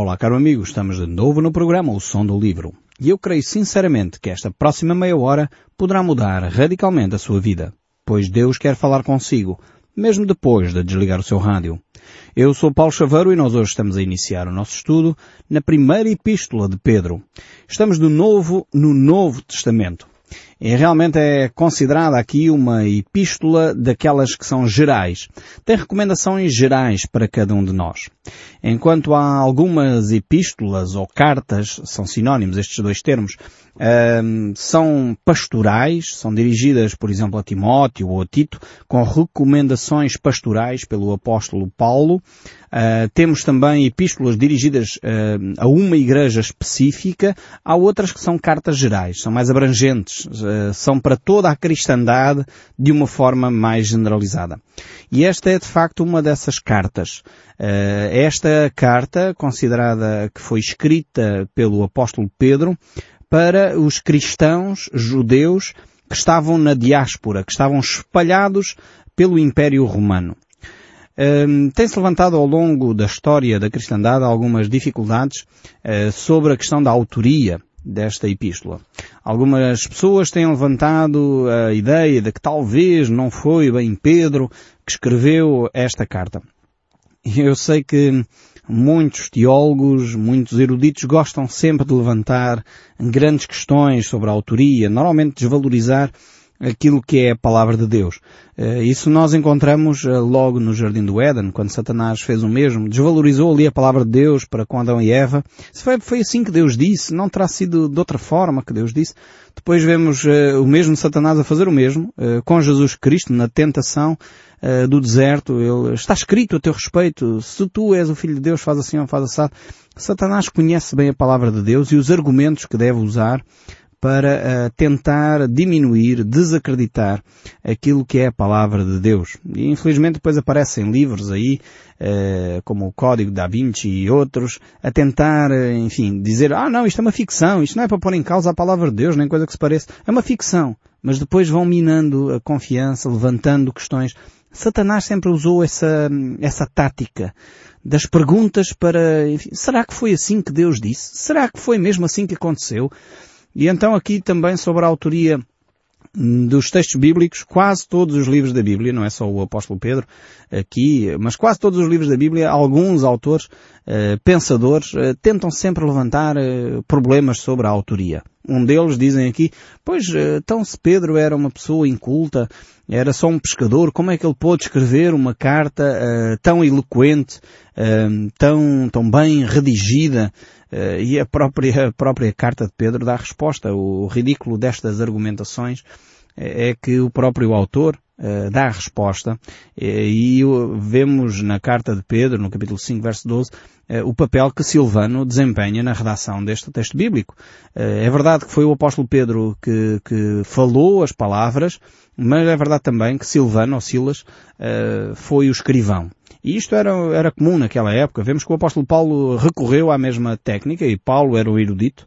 Olá, caro amigo, estamos de novo no programa O Som do Livro. E eu creio sinceramente que esta próxima meia hora poderá mudar radicalmente a sua vida, pois Deus quer falar consigo, mesmo depois de desligar o seu rádio. Eu sou Paulo Chaveiro e nós hoje estamos a iniciar o nosso estudo na primeira epístola de Pedro. Estamos de novo no Novo Testamento. E realmente é considerada aqui uma epístola daquelas que são gerais. Tem recomendações gerais para cada um de nós. Enquanto há algumas epístolas ou cartas, são sinónimos estes dois termos, são pastorais, são dirigidas, por exemplo, a Timóteo ou a Tito, com recomendações pastorais pelo apóstolo Paulo. Uh, temos também epístolas dirigidas uh, a uma igreja específica. Há outras que são cartas gerais, são mais abrangentes, são para toda a cristandade de uma forma mais generalizada. E esta é de facto uma dessas cartas. esta carta, considerada que foi escrita pelo apóstolo Pedro, para os cristãos judeus que estavam na diáspora, que estavam espalhados pelo Império Romano. Um, Tem-se levantado ao longo da história da cristandade algumas dificuldades uh, sobre a questão da autoria desta epístola. Algumas pessoas têm levantado a ideia de que talvez não foi bem Pedro que escreveu esta carta. Eu sei que muitos teólogos, muitos eruditos gostam sempre de levantar grandes questões sobre a autoria, normalmente desvalorizar aquilo que é a palavra de Deus. Eh, isso nós encontramos eh, logo no Jardim do Éden, quando Satanás fez o mesmo, desvalorizou ali a palavra de Deus para com Adão e Eva. Foi, foi assim que Deus disse, não terá sido de outra forma que Deus disse. Depois vemos uh, o mesmo Satanás a fazer o mesmo, com Jesus Cristo na tentação do deserto. Ele, está escrito a teu respeito, se tu és o Filho de Deus, faz assim ou faz assado. Satanás conhece bem a palavra de Deus e os argumentos que deve usar para uh, tentar diminuir, desacreditar aquilo que é a palavra de Deus. E infelizmente depois aparecem livros aí, uh, como o Código da Vinci e outros, a tentar, uh, enfim, dizer, ah não, isto é uma ficção, isto não é para pôr em causa a palavra de Deus, nem coisa que se pareça. É uma ficção. Mas depois vão minando a confiança, levantando questões. Satanás sempre usou essa, essa tática das perguntas para, enfim, será que foi assim que Deus disse? Será que foi mesmo assim que aconteceu? E então aqui também sobre a autoria dos textos bíblicos, quase todos os livros da Bíblia, não é só o apóstolo Pedro aqui, mas quase todos os livros da Bíblia, alguns autores, uh, pensadores, uh, tentam sempre levantar uh, problemas sobre a autoria. Um deles dizem aqui, pois, então se Pedro era uma pessoa inculta, era só um pescador, como é que ele pôde escrever uma carta tão eloquente, tão, tão bem redigida, Uh, e a própria, a própria carta de Pedro dá resposta. O ridículo destas argumentações é, que o próprio autor uh, dá a resposta e vemos na carta de Pedro, no capítulo 5, verso 12, uh, o papel que Silvano desempenha na redação deste texto bíblico. É verdade que foi o apóstolo Pedro que, que falou as palavras, mas é verdade também que Silvano, ou Silas, foi o escrivão. E isto era, era comum naquela época. Vemos que o apóstolo Paulo recorreu à mesma técnica e Paulo era o erudito.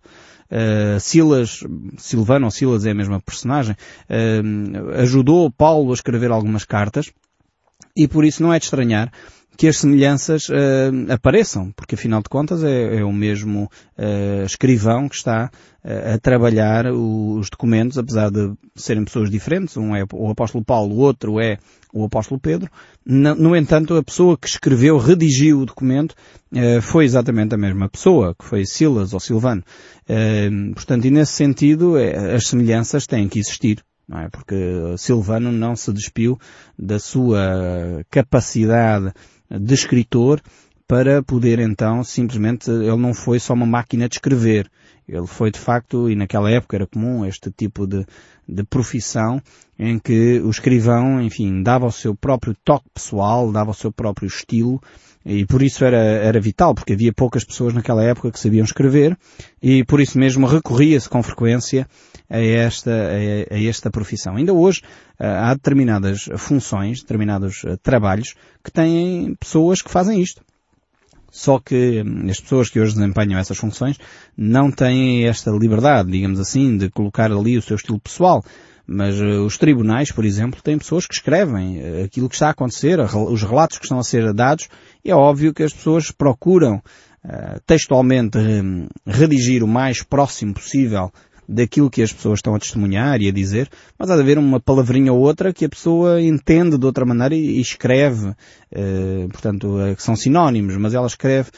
Uh, Silas, Silvano ou Silas é a mesma personagem, uh, ajudou Paulo a escrever algumas cartas e por isso não é de estranhar que as semelhanças uh, apareçam, porque afinal de contas é, é o mesmo uh, escrivão que está uh, a trabalhar o, os documentos, apesar de serem pessoas diferentes, um é o apóstolo Paulo, o outro é o apóstolo Pedro. No, no entanto, a pessoa que escreveu, redigiu o documento, foi exatamente a mesma pessoa, que foi Silas ou Silvano. portanto, e nesse sentido, as semelhanças têm que existir é? Porque Silvano não se despiu da sua capacidade de escritor para poder então simplesmente, ele não foi só uma máquina de escrever. Ele foi de facto, e naquela época era comum este tipo de, de profissão, em que o escrivão, enfim, dava o seu próprio toque pessoal, dava o seu próprio estilo, e por isso era, era vital, porque havia poucas pessoas naquela época que sabiam escrever, e por isso mesmo recorria-se com frequência a esta, a, a esta profissão. Ainda hoje eh, há determinadas funções, determinados eh, trabalhos que têm pessoas que fazem isto. Só que hum, as pessoas que hoje desempenham essas funções não têm esta liberdade, digamos assim, de colocar ali o seu estilo pessoal. Mas uh, os tribunais, por exemplo, têm pessoas que escrevem uh, aquilo que está a acontecer, os relatos que estão a ser dados, e é óbvio que as pessoas procuram textualmente redigir o mais próximo possível daquilo que as pessoas estão a testemunhar e a dizer, mas há de haver uma palavrinha ou outra que a pessoa entende de outra maneira e, escreve, portanto, que são sinónimos, mas ela escreve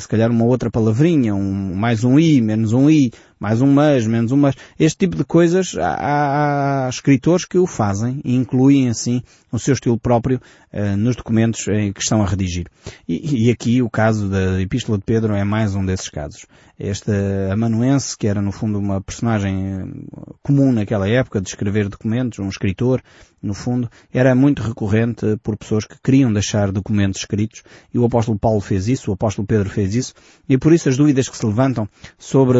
se calhar uma outra palavrinha, um, mais um i, menos um i, mais um mas, menos um mas. Este tipo de coisas há, há escritores que o fazem e incluem assim o seu estilo próprio uh, nos documentos em que estão a redigir. E, e, aqui o caso da Epístola de Pedro é mais um desses casos. Este amanuense, que era no fundo uma personagem eh, comum naquela época de escrever documentos, um escritor, no fundo, era muito recorrente por pessoas que queriam deixar documentos escritos e o apóstolo Paulo fez isso, o apóstolo Pedro fez isso e por isso as dúvidas que se levantam sobre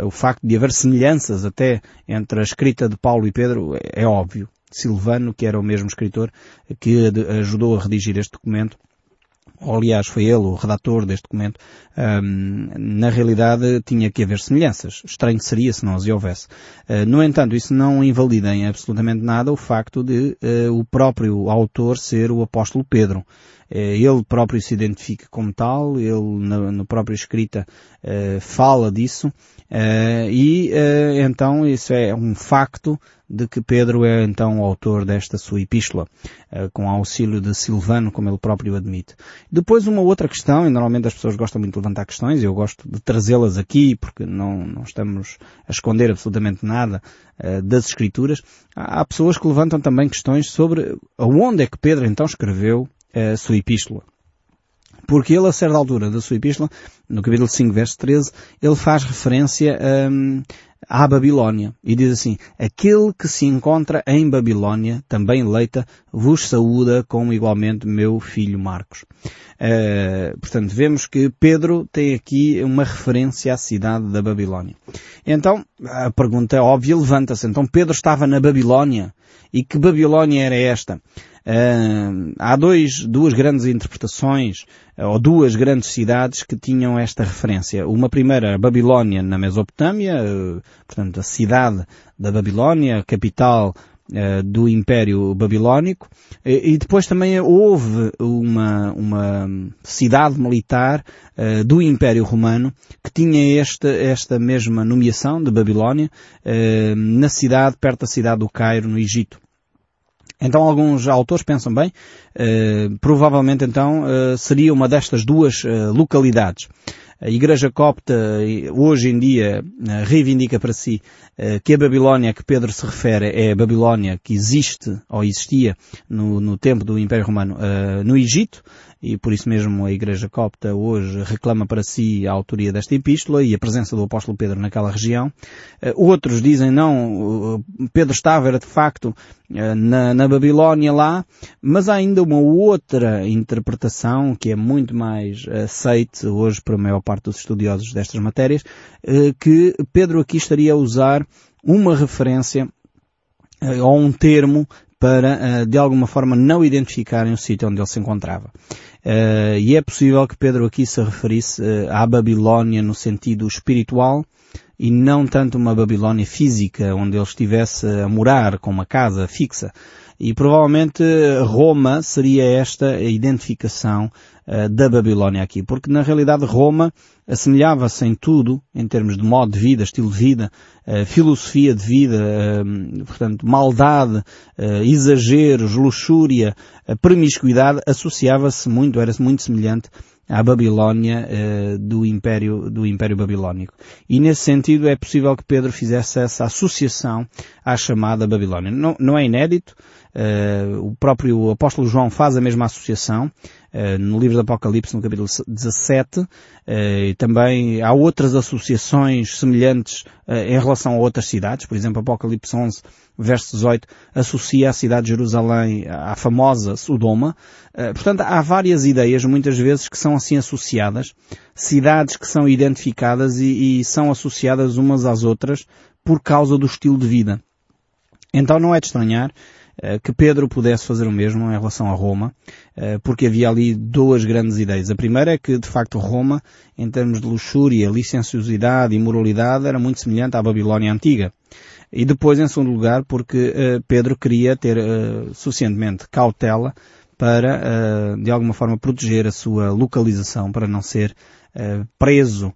uh, o facto de haver semelhanças até entre a escrita de Paulo e Pedro é, é óbvio. Silvano, que era o mesmo escritor que ajudou a redigir este documento, ou aliás foi ele o redator deste documento, um, na realidade tinha que haver semelhanças. Estranho seria se não as houvesse. Uh, no entanto, isso não invalida em absolutamente nada o facto de uh, o próprio autor ser o apóstolo Pedro. Eh, ele próprio se identifica como tal, ele na, na própria escrita uh, fala disso, uh, e uh, então isso é um facto de que Pedro é então o autor desta sua epístola, com auxílio de Silvano, como ele próprio admite. Depois uma outra questão, e normalmente as pessoas gostam muito de levantar questões, eu gosto de trazê-las aqui, porque não, não estamos a esconder absolutamente nada das Escrituras, há pessoas que levantam também questões sobre aonde é que Pedro então escreveu a sua epístola. Porque ele, a certa altura da sua epístola, no capítulo 5, verso 13, ele faz referência um, à Babilónia. E diz assim, aquele que se encontra em Babilónia, também leita, vos saúda como igualmente meu filho Marcos. Uh, portanto, vemos que Pedro tem aqui uma referência à cidade da Babilónia. Então, a pergunta é óbvia levanta-se. Então, Pedro estava na Babilónia. E que Babilónia era esta? Uh, há dois, duas grandes interpretações, ou duas grandes cidades que tinham esta referência. Uma primeira, Babilónia, na Mesopotâmia, uh, portanto, a cidade da Babilónia, capital do Império Babilónico, e depois também houve uma, uma cidade militar do Império Romano que tinha esta, esta mesma nomeação de Babilónia na cidade, perto da cidade do Cairo, no Egito. Então alguns autores pensam bem, eh, provavelmente então eh, seria uma destas duas eh, localidades. A Igreja Copta hoje em dia reivindica para si que a Babilónia a que Pedro se refere é a Babilónia que existe ou existia no, no tempo do Império Romano no Egito e por isso mesmo a Igreja Copta hoje reclama para si a autoria desta epístola e a presença do apóstolo Pedro naquela região. Eh, outros dizem não, Pedro estava era de facto eh, na, na Babilónia lá, mas há ainda uma outra interpretação que é muito mais aceite hoje por a maior parte dos estudiosos destas matérias, eh, que Pedro aqui estaria a usar uma referência ou um termo para, de alguma forma, não identificarem o sítio onde ele se encontrava. Uh, e é possível que Pedro aqui se referisse uh, à Babilónia no sentido espiritual e não tanto uma Babilónia física onde ele estivesse a morar com uma casa fixa. E provavelmente Roma seria esta a identificação uh, da Babilónia aqui, porque na realidade Roma assemelhava-se em tudo, em termos de modo de vida, estilo de vida, uh, filosofia de vida, uh, portanto, maldade, exageros, luxúria, promiscuidade, associava-se muito, era muito semelhante à Babilónia do Império, do Império Babilónico. E nesse sentido é possível que Pedro fizesse essa associação à chamada Babilónia. Não, não é inédito, o próprio apóstolo João faz a mesma associação no livro do Apocalipse, no capítulo 17, uh, eh, e também há outras associações semelhantes em relação a outras cidades, por exemplo, Apocalipse 11, verso 18, associa a cidade de Jerusalém à famosa Sodoma. portanto, há várias ideias, muitas vezes, que são assim associadas, cidades que são identificadas e, e são associadas umas às outras por causa do estilo de vida. Então não é de estranhar eh, que Pedro pudesse fazer o mesmo em relação a Roma, eh, porque havia ali duas grandes ideias. A primeira é que, de facto, Roma, em termos de luxúria, licenciosidade e moralidade, era muito semelhante à Babilónia antiga. E depois, em segundo lugar, porque eh, Pedro queria ter suficientemente cautela para, de alguma forma, proteger a sua localização, para não ser preso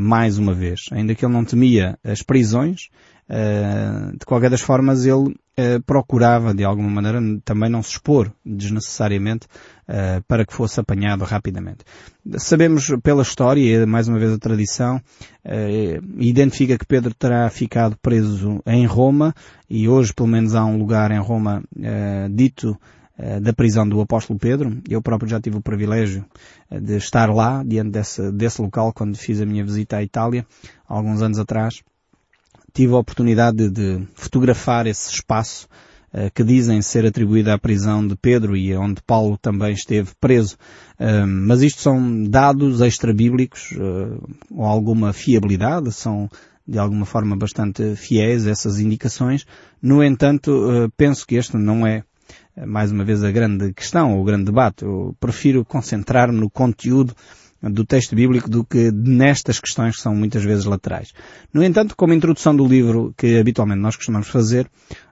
mais uma vez. Ainda que ele não temia as prisões, de qualquer das formas ele procurava de alguma maneira também não se expor desnecessariamente para que fosse apanhado rapidamente. Sabemos pela história e mais uma vez a tradição identifica que Pedro terá ficado preso em Roma e hoje pelo menos há um lugar em Roma dito da prisão do apóstolo Pedro. Eu próprio já tive o privilégio de estar lá, diante desse, desse local, quando fiz a minha visita à Itália, alguns anos atrás tive a oportunidade de fotografar esse espaço uh, que dizem ser atribuído à prisão de Pedro e onde Paulo também esteve preso. Uh, mas isto são dados extra-bíblicos uh, ou alguma fiabilidade, são de alguma forma bastante fiéis essas indicações. No entanto, penso que este não é mais uma vez a grande questão, o grande debate. Eu prefiro concentrar-me no conteúdo do texto bíblico do que nestas questões que são muitas vezes laterais. No entanto, como introdução do livro que habitualmente nós costumamos fazer,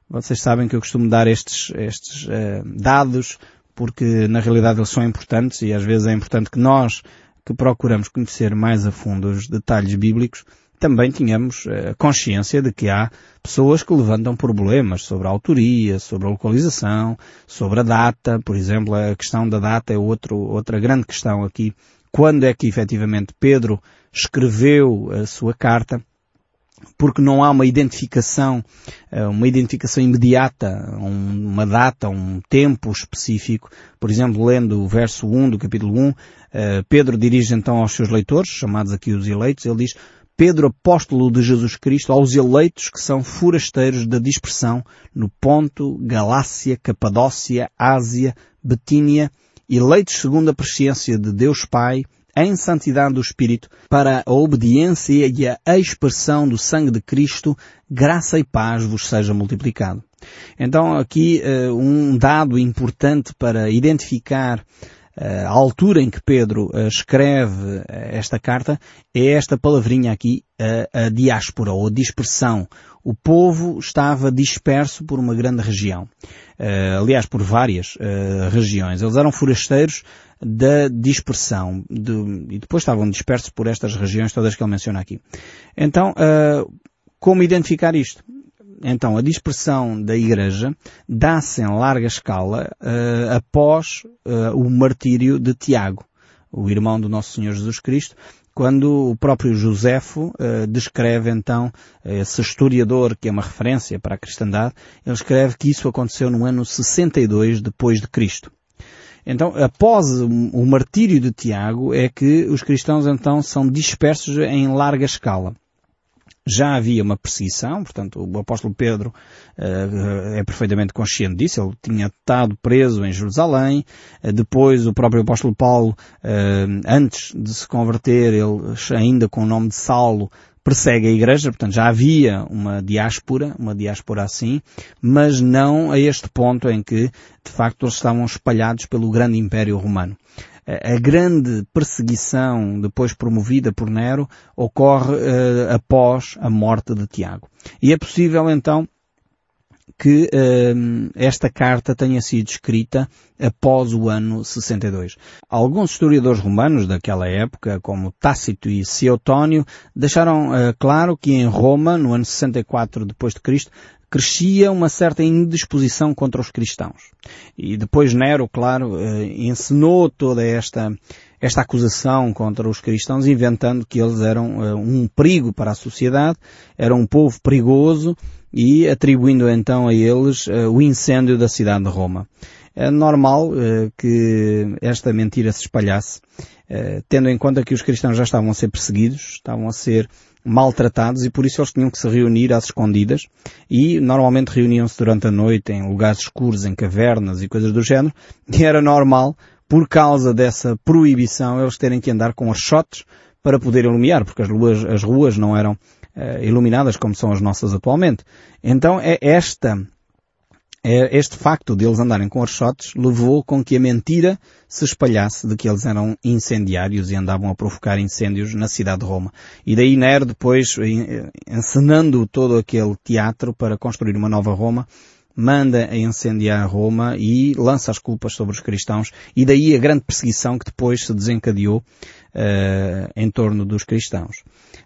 vocês sabem que eu costumo dar estes, estes uh, dados porque na realidade eles são importantes e às vezes é importante que nós que procuramos conhecer mais a fundo os detalhes bíblicos também tínhamos uh, consciência de que há pessoas que levantam problemas sobre a autoria, sobre a localização, sobre a data. Por exemplo, a questão da data é outro, outra grande questão aqui quando é que efetivamente Pedro escreveu a sua carta, porque não há uma identificação, eh, uma identificação imediata, uma data, um tempo específico. Por exemplo, lendo o verso 1 do capítulo 1, eh, Pedro dirige então aos seus leitores, chamados aqui os eleitos, ele diz, Pedro, apóstolo de Jesus Cristo, aos eleitos que são forasteiros da dispersão no Ponto, Galácia, Capadócia, Ásia, Betínia eleitos segundo a presciência de Deus Pai, em santidade do Espírito, para a obediência e a expressão do sangue de Cristo, graça e paz vos seja multiplicado. Então aqui uh, um dado importante para identificar uh, a altura em que Pedro uh, escreve esta carta é esta palavrinha aqui, a diáspora ou a dispersão. O povo estava disperso por uma grande região. Uh, aliás, por várias uh, regiões. Eles eram forasteiros da dispersão de, e depois estavam dispersos por estas regiões todas que ele menciona aqui. Então, uh, como identificar isto? Então, a dispersão da Igreja dá-se em larga escala após o martírio de Tiago, o irmão do nosso Senhor Jesus Cristo, quando o próprio Josefo uh, descreve então, esse historiador que é uma referência para a cristandade, ele escreve que isso aconteceu no ano 62 depois de Cristo. Então, após o martírio de Tiago, é que os cristãos então são dispersos em larga escala já havia uma perseguição, portanto o apóstolo Pedro uh, é perfeitamente consciente disso, ele tinha estado preso em Jerusalém, uh, depois o próprio apóstolo Paulo, uh, antes de se converter, ele ainda com o nome de Saulo, persegue a igreja, portanto já havia uma diáspora, uma diáspora assim, mas não a este ponto em que, de facto, eles estavam espalhados pelo grande império romano a grande perseguição depois promovida por Nero ocorre uh, após a morte de Tiago. E é possível então que uh, esta carta tenha sido escrita após o ano 62. Alguns historiadores romanos daquela época, como Tácito e Seotónio, deixaram uh, claro que em Roma, no ano 64 depois de Cristo, crescia uma certa indisposição contra os cristãos. E depois Nero, claro, eh, ensinou toda esta, esta acusação contra os cristãos, inventando que eles eram eh, um perigo para a sociedade, eram um povo perigoso e atribuindo então a eles eh, o incêndio da cidade de Roma. É normal que esta mentira se espalhasse, tendo em conta que os cristãos já estavam a ser perseguidos, estavam a ser maltratados e por isso eles tinham que se reunir às escondidas e normalmente reuniam-se durante a noite em lugares escuros, em cavernas e coisas do género e era normal, por causa dessa proibição, eles terem que andar com achotes para poder iluminar, porque as ruas, as ruas não eram uh, iluminadas como são as nossas atualmente. Então é esta este facto de eles andarem com archotes levou com que a mentira se espalhasse de que eles eram incendiários e andavam a provocar incêndios na cidade de Roma. E daí Nero depois, encenando todo aquele teatro para construir uma nova Roma, manda a incendiar Roma e lança as culpas sobre os cristãos e daí a grande perseguição que depois se desencadeou uh, em torno dos cristãos.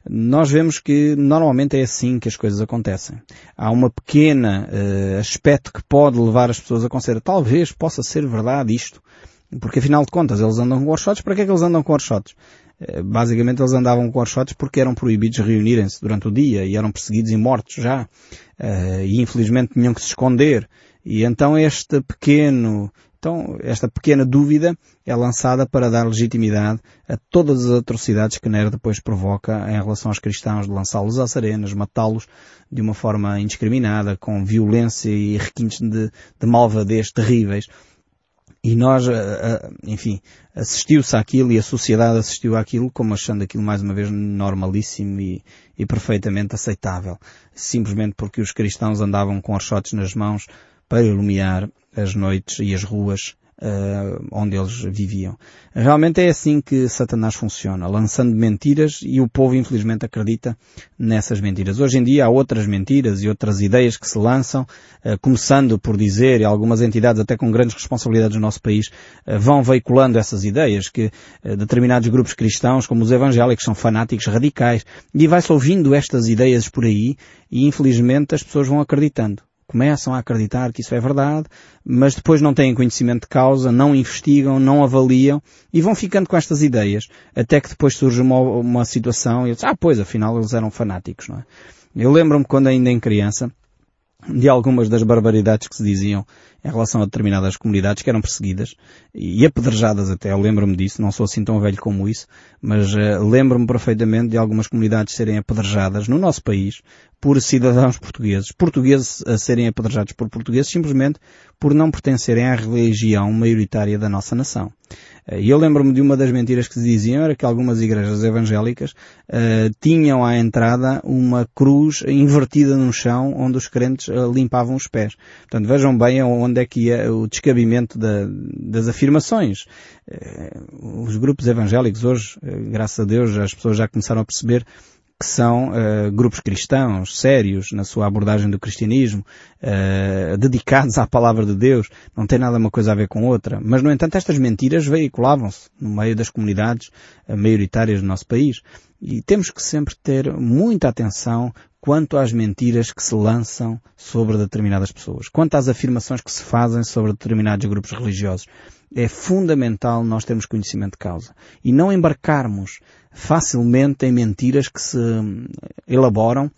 Nós vemos que normalmente é assim que as coisas acontecem. Há uma pequena uh, aspecto que pode levar as pessoas a considerar talvez possa ser verdade isto. Porque afinal de contas eles andam com orchotes, para que é que eles andam com orchotes? Eh, basicamente eles andavam com orchotes porque eram proibidos reunirem-se durante o dia e eram perseguidos e mortos já. Uh, e infelizmente tinham que se esconder. E então este pequeno, então esta pequena dúvida é lançada para dar legitimidade a todas as atrocidades que Nero depois provoca em relação aos cristãos, de lançá-los às arenas, matá-los de uma forma indiscriminada, com violência e requintes de, de malvadez terríveis. E nós, eh, eh, enfim, assistiu-se àquilo e a sociedade assistiu àquilo como achando aquilo mais uma vez normalíssimo e, e perfeitamente aceitável. Simplesmente porque os cristãos andavam com archotes nas mãos para iluminar as noites e as ruas uh, onde eles viviam. Realmente é assim que Satanás funciona, lançando mentiras e o povo infelizmente acredita nessas mentiras. Hoje em dia há outras mentiras e outras ideias que se lançam, uh, começando por dizer, e algumas entidades até com grandes responsabilidades no nosso país, uh, vão veiculando essas ideias, que determinados grupos cristãos, como os evangélicos, são fanáticos radicais, e vai-se ouvindo estas ideias por aí, e infelizmente as pessoas vão acreditando começam a acreditar que isso é verdade, mas depois não têm conhecimento de causa, não investigam, não avaliam e vão ficando com estas ideias, até que depois surge uma, uma situação e eles, ah, pois, afinal eles eram fanáticos, não é? Eu lembro-me quando ainda em criança, de algumas das barbaridades que se diziam em relação a determinadas comunidades que eram perseguidas e apedrejadas até. Eu lembro-me disso, não sou assim tão velho como isso, mas uh, lembro-me perfeitamente de algumas comunidades serem apedrejadas no nosso país por cidadãos portugueses, portugueses a serem apedrejados por portugueses simplesmente por não pertencerem à religião maioritária da nossa nação. E eu lembro-me de uma das mentiras que diziam era que algumas igrejas evangélicas uh, tinham à entrada uma cruz invertida no chão onde os crentes uh, limpavam os pés. Portanto, vejam bem onde é que ia o descabimento da, das afirmações. Uh, os grupos evangélicos hoje, graças a Deus, as pessoas já começaram a perceber que são uh, grupos cristãos, sérios na sua abordagem do cristianismo, uh, dedicados à palavra de Deus, não tem nada uma coisa a ver com outra. Mas, no entanto, estas mentiras veiculavam-se no meio das comunidades uh, maioritárias do nosso país. E temos que sempre ter muita atenção quanto às mentiras que se lançam sobre determinadas pessoas, quanto às afirmações que se fazem sobre determinados grupos religiosos. É fundamental nós termos conhecimento de causa e não embarcarmos facilmente em mentiras que se elaboram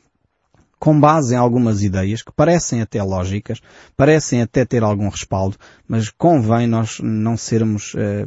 com base em algumas ideias que parecem até lógicas, parecem até ter algum respaldo, mas convém nós não sermos eh,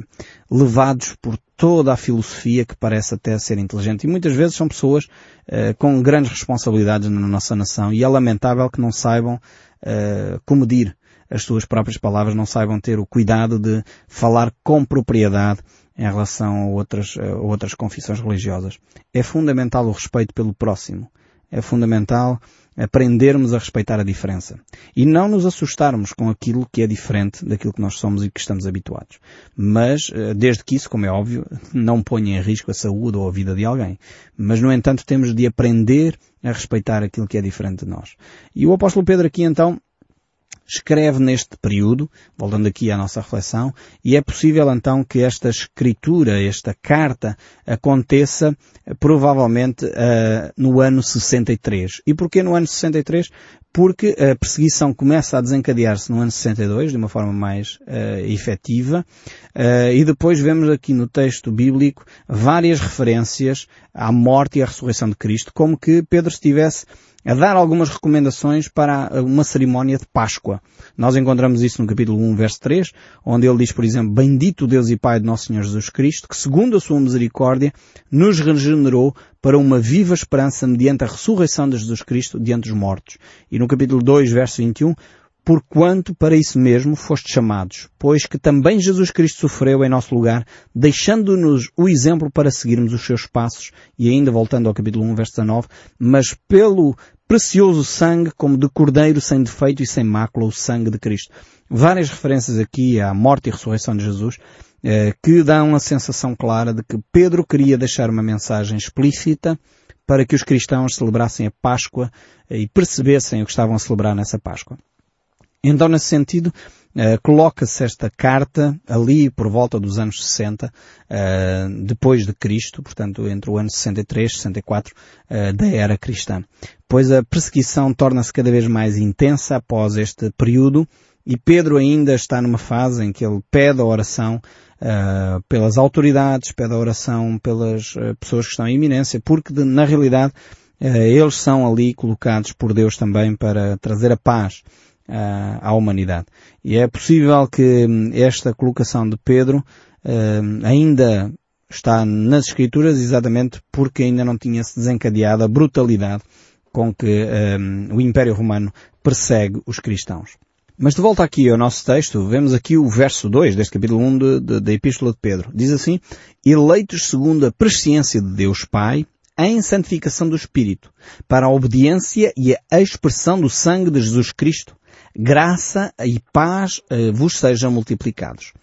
levados por toda a filosofia que parece até ser inteligente. E muitas vezes são pessoas eh, com grandes responsabilidades na nossa nação e é lamentável que não saibam eh, comedir as suas próprias palavras, não saibam ter o cuidado de falar com propriedade em relação a outras, a outras confissões religiosas. É fundamental o respeito pelo próximo. É fundamental aprendermos a respeitar a diferença. E não nos assustarmos com aquilo que é diferente daquilo que nós somos e que estamos habituados. Mas, eh, desde que isso, como é óbvio, não ponha em risco a saúde ou a vida de alguém. Mas, no entanto, temos de aprender a respeitar aquilo que é diferente de nós. E o apóstolo Pedro aqui então escreve neste período, voltando aqui à nossa reflexão, e é possível então que esta escritura, esta carta, aconteça provavelmente uh, no ano 63. E porquê no ano 63? Porque a perseguição começa a desencadear-se no ano 62, de uma forma mais uh, efetiva, uh, e depois vemos aqui no texto bíblico várias referências à morte e à ressurreição de Cristo, como que Pedro estivesse a dar algumas recomendações para uma cerimónia de Páscoa. Nós encontramos isso no capítulo 1, verso 3, onde ele diz, por exemplo, Bendito Deus e Pai de Nosso Senhor Jesus Cristo, que segundo a sua misericórdia nos regenerou para uma viva esperança mediante a ressurreição de Jesus Cristo diante dos mortos. E no capítulo 2, verso 21, porquanto para isso mesmo foste chamados, pois que também Jesus Cristo sofreu em nosso lugar, deixando-nos o exemplo para seguirmos os seus passos, e ainda voltando ao capítulo 1, verso 19, mas pelo precioso sangue como de cordeiro sem defeito e sem mácula, o sangue de Cristo. Várias referências aqui à morte e ressurreição de Jesus, eh, que dão a sensação clara de que Pedro queria deixar uma mensagem explícita para que os cristãos celebrassem a Páscoa e percebessem o que estavam a celebrar nessa Páscoa. Então, nesse sentido, Uh, coloca-se esta carta ali por volta dos anos 60, uh, depois de Cristo, portanto entre o ano 63 e 64 uh, da era cristã. Pois a perseguição torna-se cada vez mais intensa após este período e Pedro ainda está numa fase em que ele pede a oração uh, pelas autoridades, pede a oração pelas uh, pessoas que estão em iminência, porque de, na realidade uh, eles são ali colocados por Deus também para trazer a paz à humanidade. E é possível que hum, esta colocação de Pedro ainda está nas Escrituras exatamente porque ainda não tinha se desencadeado a brutalidade com que um, o Império Romano persegue os cristãos. Mas de volta aqui ao nosso texto, vemos aqui o verso 2 deste capítulo 1 da Epístola de Pedro. Diz assim, eleitos segundo a presciência de Deus Pai, em santificação do Espírito, para a obediência e a expressão do sangue de Jesus Cristo, graça e paz eh, vos sejam multiplicados.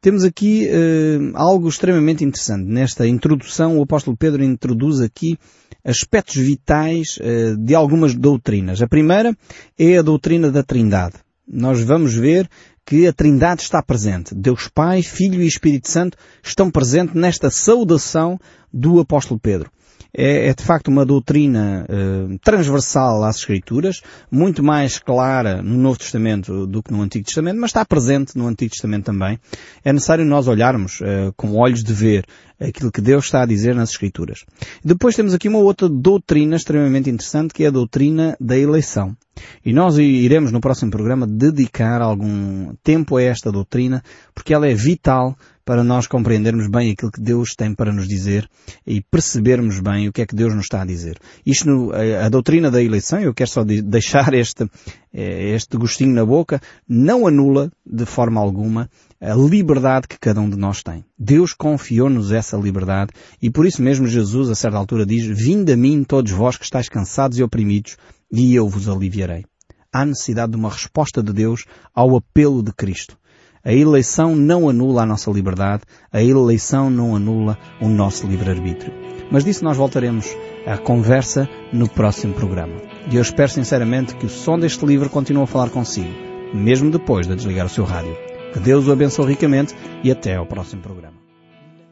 Temos aqui eh, algo extremamente interessante. Nesta introdução, o apóstolo Pedro introduz aqui aspectos vitais eh, de algumas doutrinas. A primeira é a doutrina da Trindade nós vamos ver que a Trindade está presente. Deus Pai, Filho e Espírito Santo estão presentes nesta saudação do apóstolo Pedro. É, é de facto uma doutrina eh, transversal às Escrituras, muito mais clara no Novo Testamento do que no Antigo Testamento, mas está presente no Antigo Testamento também. É necessário nós olharmos eh, com olhos de ver aquilo que Deus está a dizer nas Escrituras. Depois temos aqui uma outra doutrina extremamente interessante que é a doutrina da eleição. E nós iremos no próximo programa dedicar algum tempo a esta doutrina porque ela é vital para nós compreendermos bem aquilo que Deus tem para nos dizer e percebermos bem o que é que Deus nos está a dizer. Isto, no, a, a, doutrina da eleição, eu quero só de, deixar este, eh, este gostinho na boca, não anula de forma alguma a liberdade que cada um de nós tem. Deus confiou-nos essa liberdade e por isso mesmo Jesus a certa altura diz, Vinde a mim todos vós que estáis cansados e oprimidos e eu vos aliviarei. Há necessidade de uma resposta de Deus ao apelo de Cristo. A eleição não anula a nossa liberdade, a eleição não anula o nosso livre-arbítrio. Mas disso nós voltaremos à conversa no próximo programa. E eu espero sinceramente que o som deste livro continue a falar consigo, mesmo depois de desligar o seu rádio. Que Deus o abençoe ricamente e até ao próximo programa.